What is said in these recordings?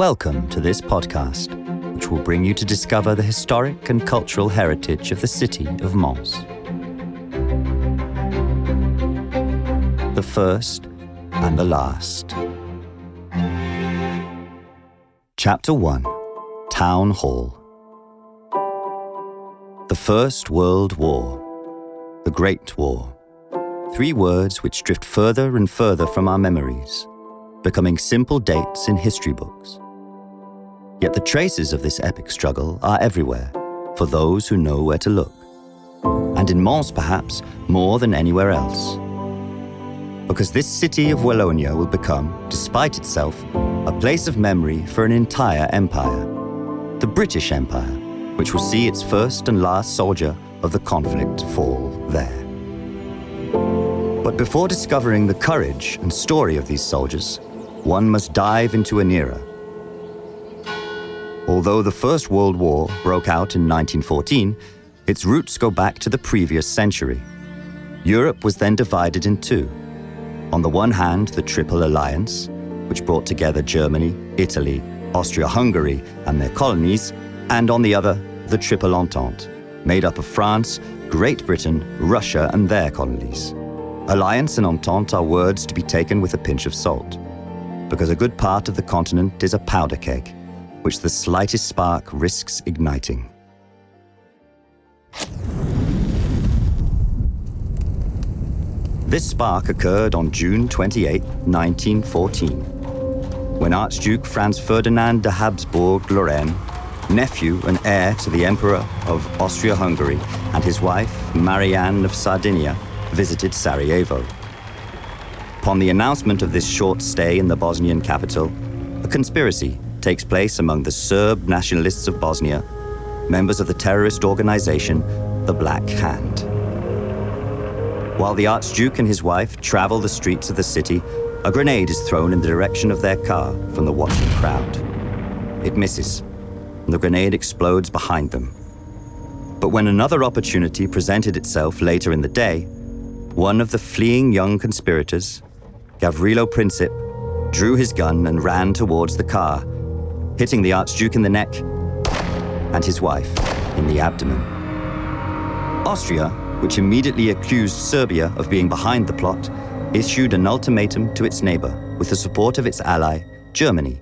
Welcome to this podcast, which will bring you to discover the historic and cultural heritage of the city of Mons. The first and the last. Chapter 1 Town Hall The First World War. The Great War. Three words which drift further and further from our memories, becoming simple dates in history books. Yet the traces of this epic struggle are everywhere for those who know where to look. And in Mons, perhaps, more than anywhere else. Because this city of Wallonia will become, despite itself, a place of memory for an entire empire. The British Empire, which will see its first and last soldier of the conflict fall there. But before discovering the courage and story of these soldiers, one must dive into an era Although the First World War broke out in 1914, its roots go back to the previous century. Europe was then divided in two. On the one hand, the Triple Alliance, which brought together Germany, Italy, Austria Hungary, and their colonies, and on the other, the Triple Entente, made up of France, Great Britain, Russia, and their colonies. Alliance and Entente are words to be taken with a pinch of salt, because a good part of the continent is a powder keg which the slightest spark risks igniting. This spark occurred on June 28, 1914, when Archduke Franz Ferdinand de Habsburg Lorraine, nephew and heir to the Emperor of Austria Hungary, and his wife, Marianne of Sardinia, visited Sarajevo. Upon the announcement of this short stay in the Bosnian capital, a conspiracy takes place among the Serb nationalists of Bosnia, members of the terrorist organization, the Black Hand. While the Archduke and his wife travel the streets of the city, a grenade is thrown in the direction of their car from the watching crowd. It misses, and the grenade explodes behind them. But when another opportunity presented itself later in the day, one of the fleeing young conspirators, Gavrilo Princip, drew his gun and ran towards the car, hitting the Archduke in the neck and his wife in the abdomen. Austria, which immediately accused Serbia of being behind the plot, issued an ultimatum to its neighbor with the support of its ally, Germany,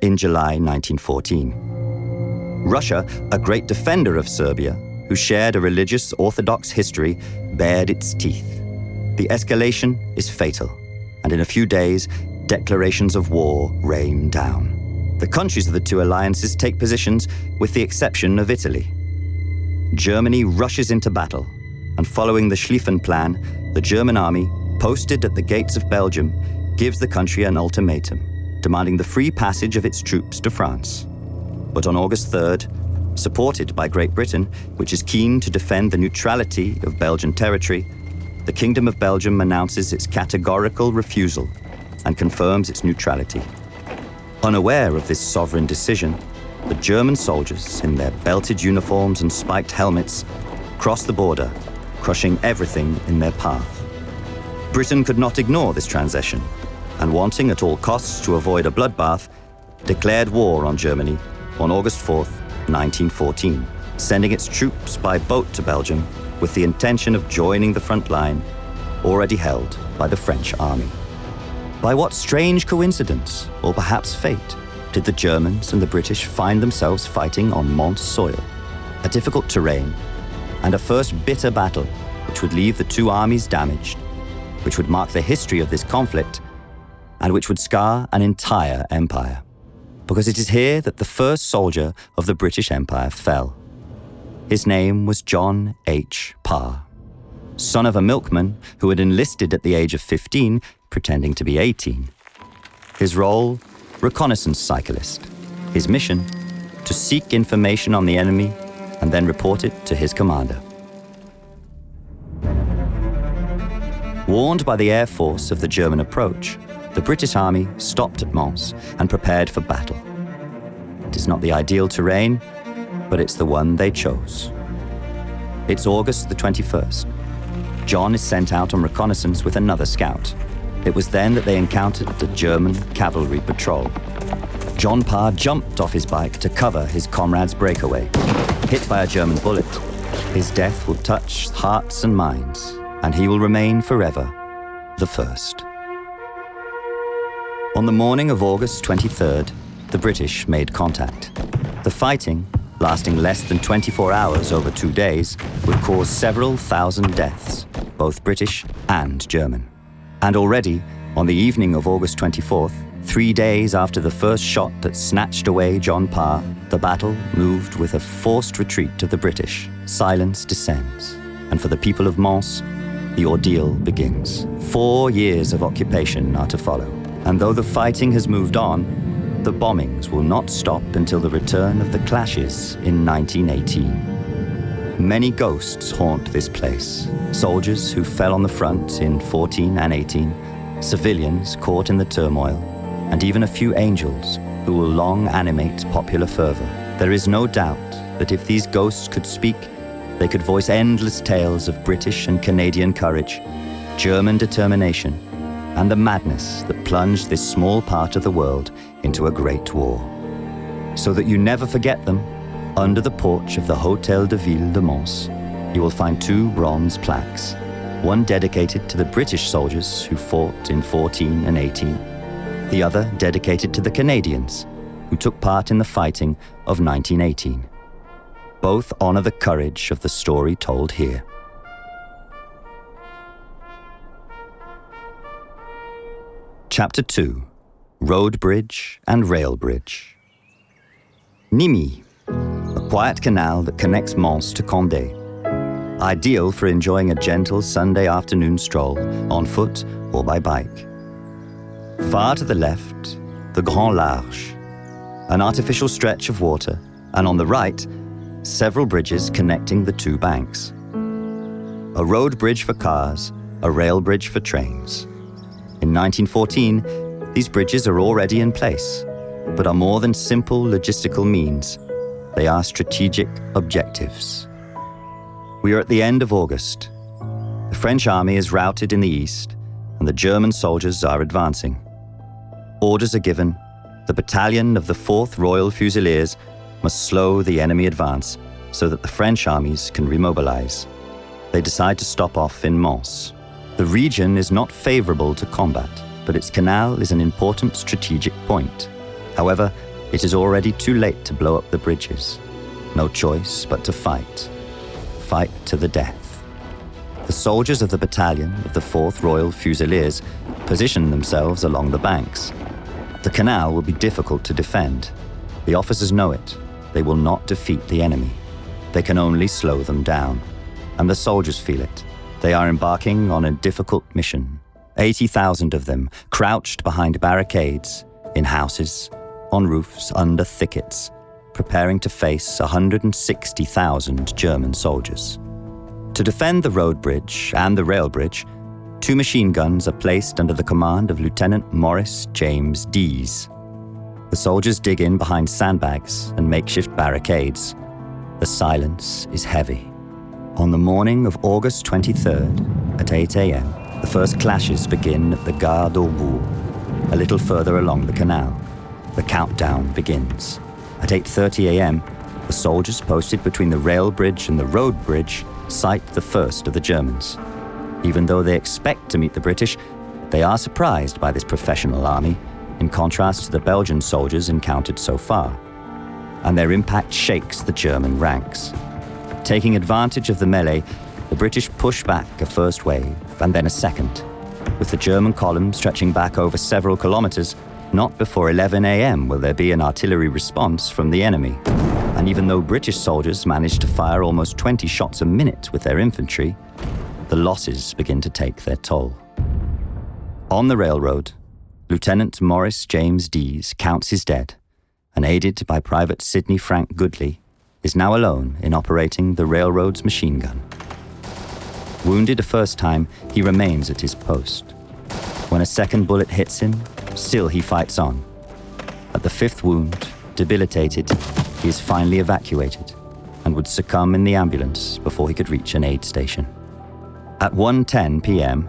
in July 1914. Russia, a great defender of Serbia, who shared a religious Orthodox history, bared its teeth. The escalation is fatal, and in a few days, declarations of war rain down. The countries of the two alliances take positions, with the exception of Italy. Germany rushes into battle, and following the Schlieffen Plan, the German army, posted at the gates of Belgium, gives the country an ultimatum, demanding the free passage of its troops to France. But on August 3rd, supported by Great Britain, which is keen to defend the neutrality of Belgian territory, the Kingdom of Belgium announces its categorical refusal and confirms its neutrality. Unaware of this sovereign decision, the German soldiers, in their belted uniforms and spiked helmets, crossed the border, crushing everything in their path. Britain could not ignore this transition, and wanting at all costs to avoid a bloodbath, declared war on Germany on August 4, 1914, sending its troops by boat to Belgium with the intention of joining the front line already held by the French army. By what strange coincidence, or perhaps fate, did the Germans and the British find themselves fighting on Mons soil, a difficult terrain, and a first bitter battle which would leave the two armies damaged, which would mark the history of this conflict, and which would scar an entire empire? Because it is here that the first soldier of the British Empire fell. His name was John H. Parr. Son of a milkman who had enlisted at the age of 15 pretending to be 18. His role reconnaissance cyclist. His mission to seek information on the enemy and then report it to his commander. Warned by the Air Force of the German approach, the British Army stopped at Mons and prepared for battle. It is not the ideal terrain, but it's the one they chose. It's August the 21st. John is sent out on reconnaissance with another scout, it was then that they encountered the German cavalry patrol. John Parr jumped off his bike to cover his comrade's breakaway. Hit by a German bullet, his death will touch hearts and minds, and he will remain forever the first. On the morning of August 23rd, the British made contact. The fighting, lasting less than 24 hours over two days, would cause several thousand deaths, both British and German. And already, on the evening of August 24th, three days after the first shot that snatched away John Parr, the battle moved with a forced retreat of the British. Silence descends, and for the people of Mons, the ordeal begins. Four years of occupation are to follow, and though the fighting has moved on, the bombings will not stop until the return of the clashes in 1918. Many ghosts haunt this place soldiers who fell on the front in 14 and 18, civilians caught in the turmoil, and even a few angels who will long animate popular fervor. There is no doubt that if these ghosts could speak, they could voice endless tales of British and Canadian courage, German determination, and the madness that plunged this small part of the world into a great war. So that you never forget them, under the porch of the Hôtel de Ville de Mons, you will find two bronze plaques, one dedicated to the British soldiers who fought in 14 and 18, the other dedicated to the Canadians who took part in the fighting of 1918. Both honor the courage of the story told here. Chapter 2 Road Bridge and Rail Bridge. Nimy, a quiet canal that connects Mons to Condé. Ideal for enjoying a gentle Sunday afternoon stroll on foot or by bike. Far to the left, the Grand Large, an artificial stretch of water, and on the right, several bridges connecting the two banks. A road bridge for cars, a rail bridge for trains. In 1914, these bridges are already in place, but are more than simple logistical means. They are strategic objectives. We are at the end of August. The French army is routed in the east, and the German soldiers are advancing. Orders are given. The battalion of the 4th Royal Fusiliers must slow the enemy advance so that the French armies can remobilize. They decide to stop off in Mons. The region is not favorable to combat, but its canal is an important strategic point. However, it is already too late to blow up the bridges. No choice but to fight. Fight to the death. The soldiers of the battalion of the 4th Royal Fusiliers position themselves along the banks. The canal will be difficult to defend. The officers know it. They will not defeat the enemy. They can only slow them down. And the soldiers feel it. They are embarking on a difficult mission. 80,000 of them crouched behind barricades, in houses, on roofs, under thickets, preparing to face 160,000 German soldiers. To defend the road bridge and the rail bridge, two machine guns are placed under the command of Lieutenant Maurice James Dease. The soldiers dig in behind sandbags and makeshift barricades. The silence is heavy. On the morning of August 23rd, at 8 a.m., the first clashes begin at the Gare d'Obourg, a little further along the canal. The countdown begins. At 8:30 a.m., the soldiers posted between the rail bridge and the road bridge sight the first of the Germans. Even though they expect to meet the British, they are surprised by this professional army, in contrast to the Belgian soldiers encountered so far. And their impact shakes the German ranks. Taking advantage of the melee, the British push back a first wave and then a second, with the German column stretching back over several kilometers. Not before 11 a.m. will there be an artillery response from the enemy. And even though British soldiers manage to fire almost 20 shots a minute with their infantry, the losses begin to take their toll. On the railroad, Lieutenant Maurice James Dease counts his dead, and aided by Private Sidney Frank Goodley, is now alone in operating the railroad's machine gun. Wounded a first time, he remains at his post. When a second bullet hits him, still he fights on. At the fifth wound, debilitated, he is finally evacuated and would succumb in the ambulance before he could reach an aid station. At 1:10 p.m.,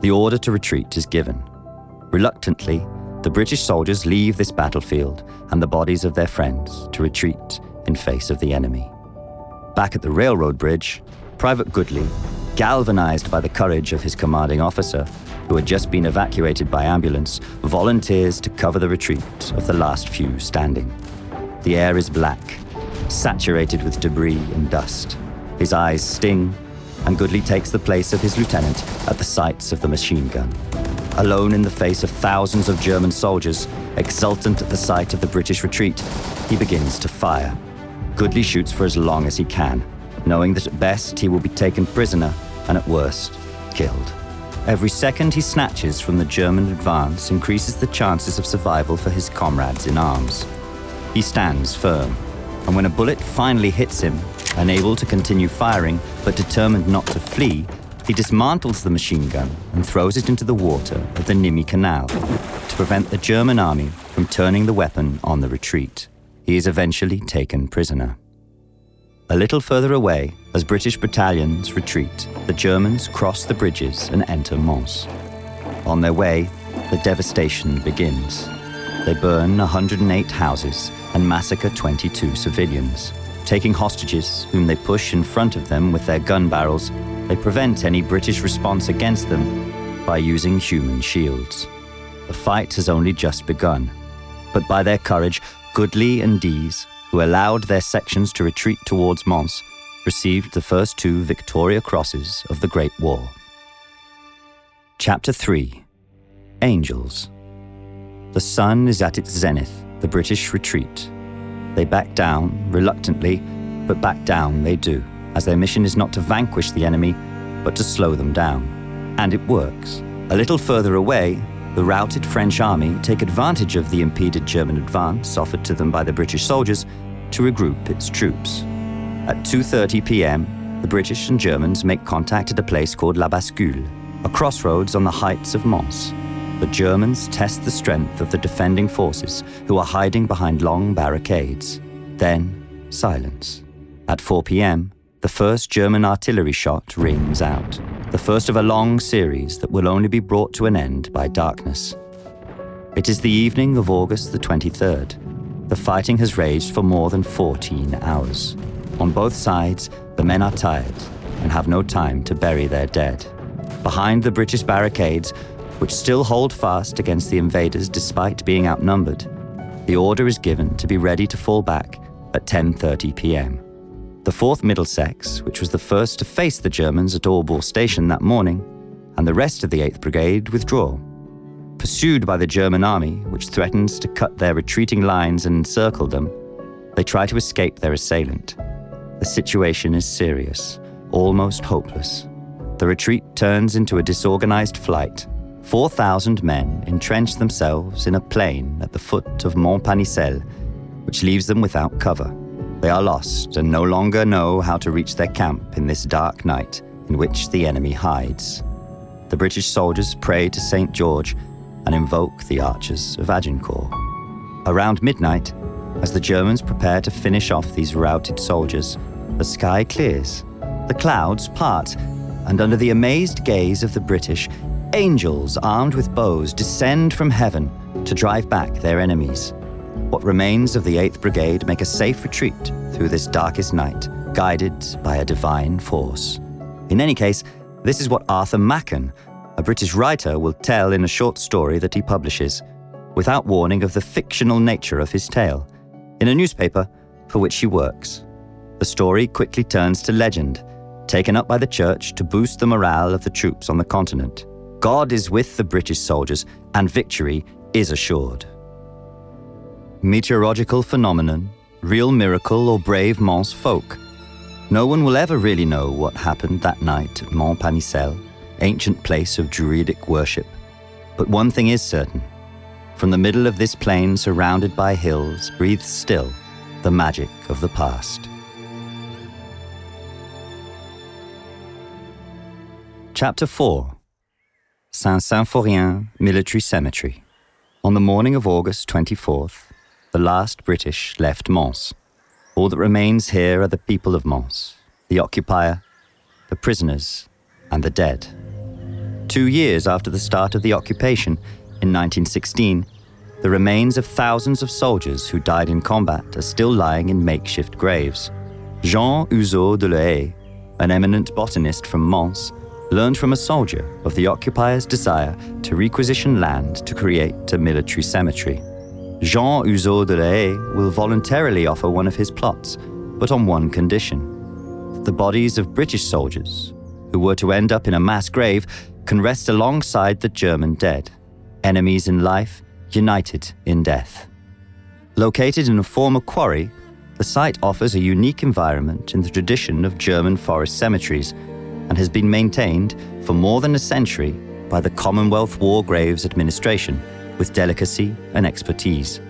the order to retreat is given. Reluctantly, the British soldiers leave this battlefield and the bodies of their friends to retreat in face of the enemy. Back at the railroad bridge, Private Goodley, galvanized by the courage of his commanding officer, who had just been evacuated by ambulance, volunteers to cover the retreat of the last few standing. The air is black, saturated with debris and dust. His eyes sting, and Goodley takes the place of his lieutenant at the sights of the machine gun. Alone in the face of thousands of German soldiers, exultant at the sight of the British retreat, he begins to fire. Goodley shoots for as long as he can, knowing that at best he will be taken prisoner and at worst, killed. Every second he snatches from the German advance increases the chances of survival for his comrades in arms. He stands firm, and when a bullet finally hits him, unable to continue firing but determined not to flee, he dismantles the machine gun and throws it into the water of the Nimy Canal to prevent the German army from turning the weapon on the retreat. He is eventually taken prisoner. A little further away, as British battalions retreat, the Germans cross the bridges and enter Mons. On their way, the devastation begins. They burn 108 houses and massacre 22 civilians. Taking hostages, whom they push in front of them with their gun barrels, they prevent any British response against them by using human shields. The fight has only just begun, but by their courage, Goodley and Dease, who allowed their sections to retreat towards Mons, received the first two Victoria Crosses of the Great War. Chapter 3 Angels The sun is at its zenith, the British retreat. They back down, reluctantly, but back down they do as their mission is not to vanquish the enemy, but to slow them down. And it works. A little further away, the routed French army take advantage of the impeded German advance offered to them by the British soldiers to regroup its troops. At 2:30 p.m., the British and Germans make contact at a place called La Bascule, a crossroads on the heights of Mons. The Germans test the strength of the defending forces who are hiding behind long barricades. Then, silence. At 4 p.m., the first German artillery shot rings out, the first of a long series that will only be brought to an end by darkness. It is the evening of August the 23rd. The fighting has raged for more than 14 hours. On both sides, the men are tired and have no time to bury their dead. Behind the British barricades, which still hold fast against the invaders despite being outnumbered, the order is given to be ready to fall back at 10:30 p.m. The 4th Middlesex, which was the first to face the Germans at Obourg Station that morning, and the rest of the 8th Brigade withdraw. Pursued by the German army, which threatens to cut their retreating lines and encircle them, they try to escape their assailant. The situation is serious, almost hopeless. The retreat turns into a disorganized flight. 4,000 men entrench themselves in a plain at the foot of Mont Panisel, which leaves them without cover. They are lost and no longer know how to reach their camp in this dark night in which the enemy hides. The British soldiers pray to St. George and invoke the archers of Agincourt. Around midnight, as the Germans prepare to finish off these routed soldiers, the sky clears, the clouds part, and under the amazed gaze of the British, angels armed with bows descend from heaven to drive back their enemies. What remains of the 8th Brigade make a safe retreat through this darkest night, guided by a divine force. In any case, this is what Arthur Machen, a British writer, will tell in a short story that he publishes, without warning of the fictional nature of his tale, in a newspaper for which he works. The story quickly turns to legend, taken up by the church to boost the morale of the troops on the continent. God is with the British soldiers, and victory is assured. Meteorological phenomenon, real miracle, or brave Mons folk. No one will ever really know what happened that night at Mont Panisel, ancient place of Druidic worship. But one thing is certain from the middle of this plain surrounded by hills breathes still the magic of the past. Chapter 4 Saint Symphorien Military Cemetery. On the morning of August 24th, the last British left Mons. All that remains here are the people of Mons, the occupier, the prisoners, and the dead. Two years after the start of the occupation, in 1916, the remains of thousands of soldiers who died in combat are still lying in makeshift graves. Jean Houzeau de Lehaie, an eminent botanist from Mons, learned from a soldier of the occupier's desire to requisition land to create a military cemetery. Jean Houzeau de Lehaie will voluntarily offer one of his plots, but on one condition. The bodies of British soldiers, who were to end up in a mass grave, can rest alongside the German dead, enemies in life, united in death. Located in a former quarry, the site offers a unique environment in the tradition of German forest cemeteries and has been maintained for more than a century by the Commonwealth War Graves Administration with delicacy and expertise.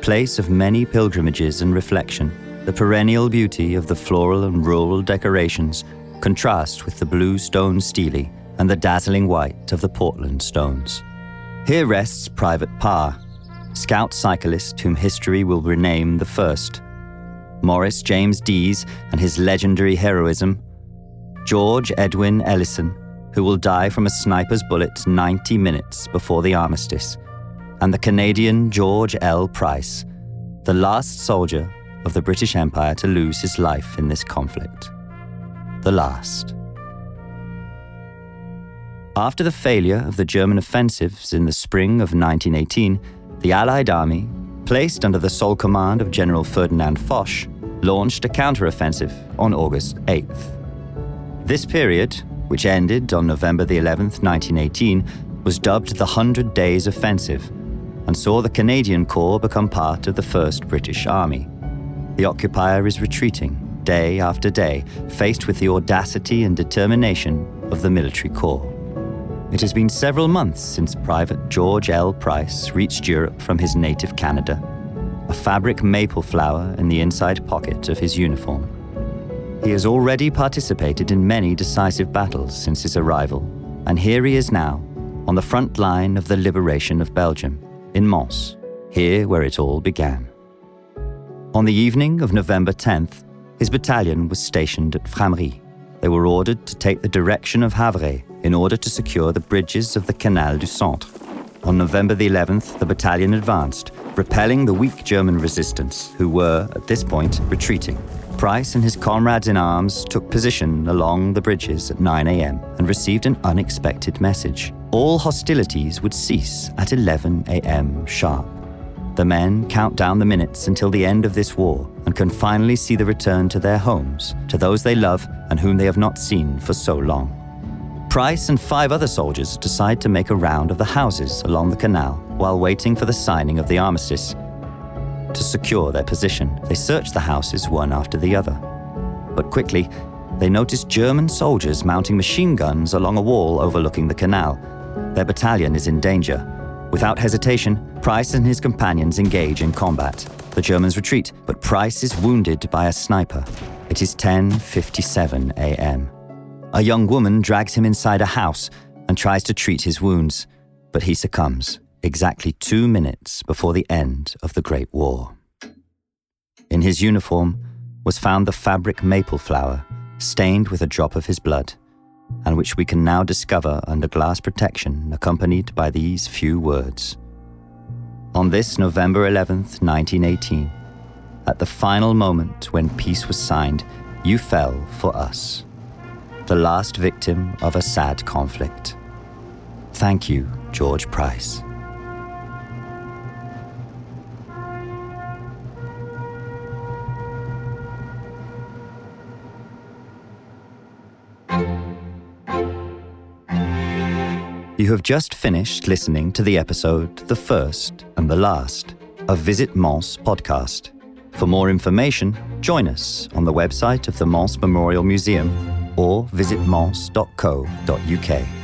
Place of many pilgrimages and reflection, the perennial beauty of the floral and rural decorations contrast with the blue stone stele and the dazzling white of the Portland stones. Here rests Private Parr, scout cyclist whom history will rename the first. Maurice James Dease and his legendary heroism. George Edwin Ellison, who will die from a sniper's bullet 90 minutes before the armistice. And the Canadian George L. Price, the last soldier of the British Empire to lose his life in this conflict. The last. After the failure of the German offensives in the spring of 1918, the Allied army, placed under the sole command of General Ferdinand Foch, launched a counteroffensive on August 8th. This period, which ended on November the 11th, 1918, was dubbed the Hundred Days Offensive and saw the Canadian Corps become part of the 1st British Army. The occupier is retreating day after day, faced with the audacity and determination of the military corps. It has been several months since Private George L. Price reached Europe from his native Canada, a fabric maple flower in the inside pocket of his uniform. He has already participated in many decisive battles since his arrival, and here he is now, on the front line of the liberation of Belgium, in Mons, here where it all began. On the evening of November 10th, his battalion was stationed at Frameries. They were ordered to take the direction of Havre in order to secure the bridges of the Canal du Centre. On November the 11th, the battalion advanced, repelling the weak German resistance, who were, at this point, retreating. Price and his comrades in arms took position along the bridges at 9 a.m. and received an unexpected message. All hostilities would cease at 11 a.m. sharp. The men count down the minutes until the end of this war and can finally see the return to their homes, to those they love and whom they have not seen for so long. Price and five other soldiers decide to make a round of the houses along the canal while waiting for the signing of the armistice. To secure their position, they search the houses one after the other. But quickly, they notice German soldiers mounting machine guns along a wall overlooking the canal. Their battalion is in danger. Without hesitation, Price and his companions engage in combat. The Germans retreat, but Price is wounded by a sniper. It is 10:57 a.m. A young woman drags him inside a house and tries to treat his wounds, but he succumbs exactly two minutes before the end of the Great War. In his uniform was found the fabric maple flower, stained with a drop of his blood, and which we can now discover under glass protection, accompanied by these few words. On this November 11th, 1918, at the final moment when peace was signed, you fell for us the last victim of a sad conflict. Thank you, George Price. You have just finished listening to the episode The First and the Last of Visit Mons podcast. For more information, join us on the website of the Mons Memorial Museum or visit mons.co.uk.